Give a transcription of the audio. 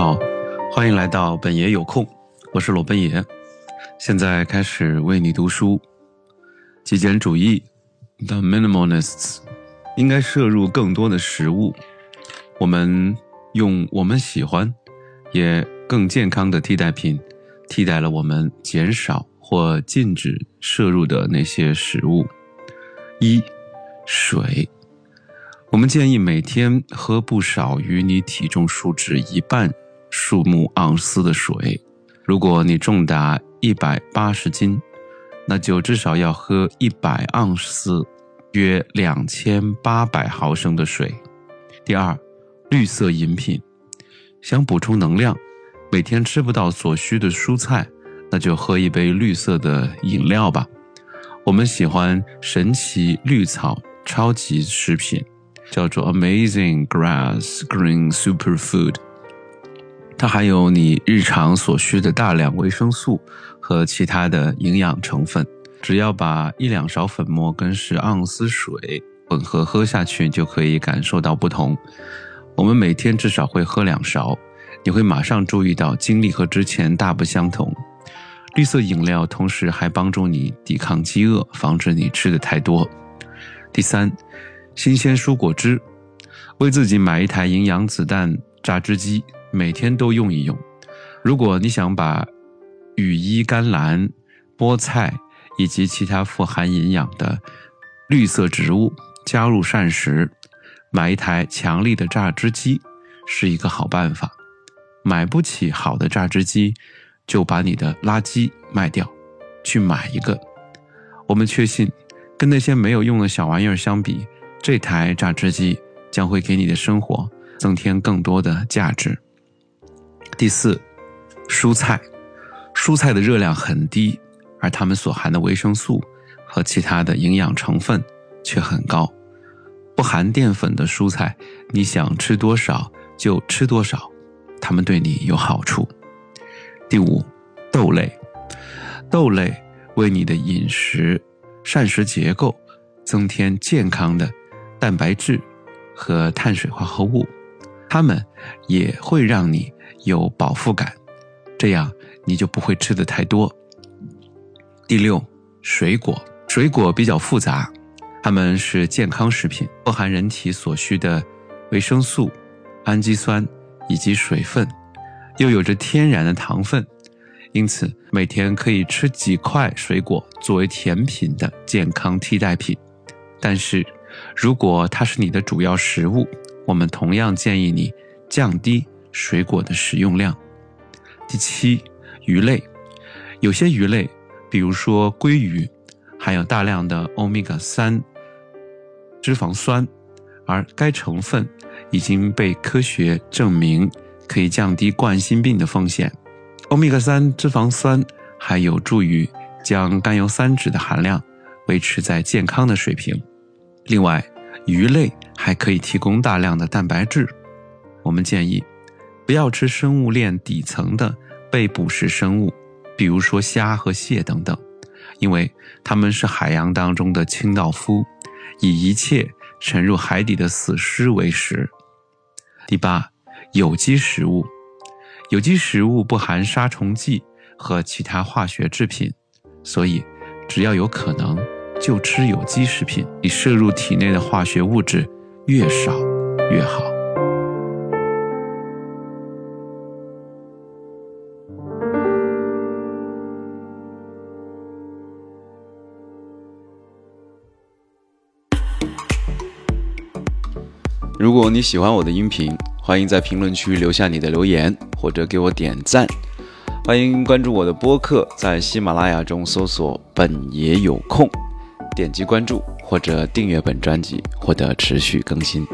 好，欢迎来到本爷有空，我是罗本爷，现在开始为你读书。极简主义，The Minimalists，应该摄入更多的食物。我们用我们喜欢也更健康的替代品，替代了我们减少或禁止摄入的那些食物。一，水。我们建议每天喝不少于你体重数值一半数目盎司的水。如果你重达一百八十斤，那就至少要喝一百盎司，约两千八百毫升的水。第二，绿色饮品，想补充能量，每天吃不到所需的蔬菜，那就喝一杯绿色的饮料吧。我们喜欢神奇绿草超级食品。叫做 Amazing Grass Green Superfood，它含有你日常所需的大量维生素和其他的营养成分。只要把一两勺粉末跟十盎司水混合喝下去，就可以感受到不同。我们每天至少会喝两勺，你会马上注意到精力和之前大不相同。绿色饮料同时还帮助你抵抗饥饿，防止你吃的太多。第三。新鲜蔬果汁，为自己买一台营养子弹榨汁机，每天都用一用。如果你想把羽衣甘蓝、菠菜以及其他富含营养的绿色植物加入膳食，买一台强力的榨汁机是一个好办法。买不起好的榨汁机，就把你的垃圾卖掉，去买一个。我们确信，跟那些没有用的小玩意儿相比。这台榨汁机将会给你的生活增添更多的价值。第四，蔬菜，蔬菜的热量很低，而它们所含的维生素和其他的营养成分却很高。不含淀粉的蔬菜，你想吃多少就吃多少，它们对你有好处。第五，豆类，豆类为你的饮食膳食结构增添健康的。蛋白质和碳水化合物，它们也会让你有饱腹感，这样你就不会吃的太多。第六，水果，水果比较复杂，它们是健康食品，富含人体所需的维生素、氨基酸以及水分，又有着天然的糖分，因此每天可以吃几块水果作为甜品的健康替代品，但是。如果它是你的主要食物，我们同样建议你降低水果的食用量。第七，鱼类，有些鱼类，比如说鲑鱼，含有大量的欧米伽三脂肪酸，而该成分已经被科学证明可以降低冠心病的风险。欧米伽三脂肪酸还有助于将甘油三酯的含量维持在健康的水平。另外，鱼类还可以提供大量的蛋白质。我们建议不要吃生物链底层的被捕食生物，比如说虾和蟹等等，因为它们是海洋当中的清道夫，以一切沉入海底的死尸为食。第八，有机食物，有机食物不含杀虫剂和其他化学制品，所以只要有可能。就吃有机食品，你摄入体内的化学物质越少越好。如果你喜欢我的音频，欢迎在评论区留下你的留言，或者给我点赞。欢迎关注我的播客，在喜马拉雅中搜索“本爷有空”。点击关注或者订阅本专辑，获得持续更新。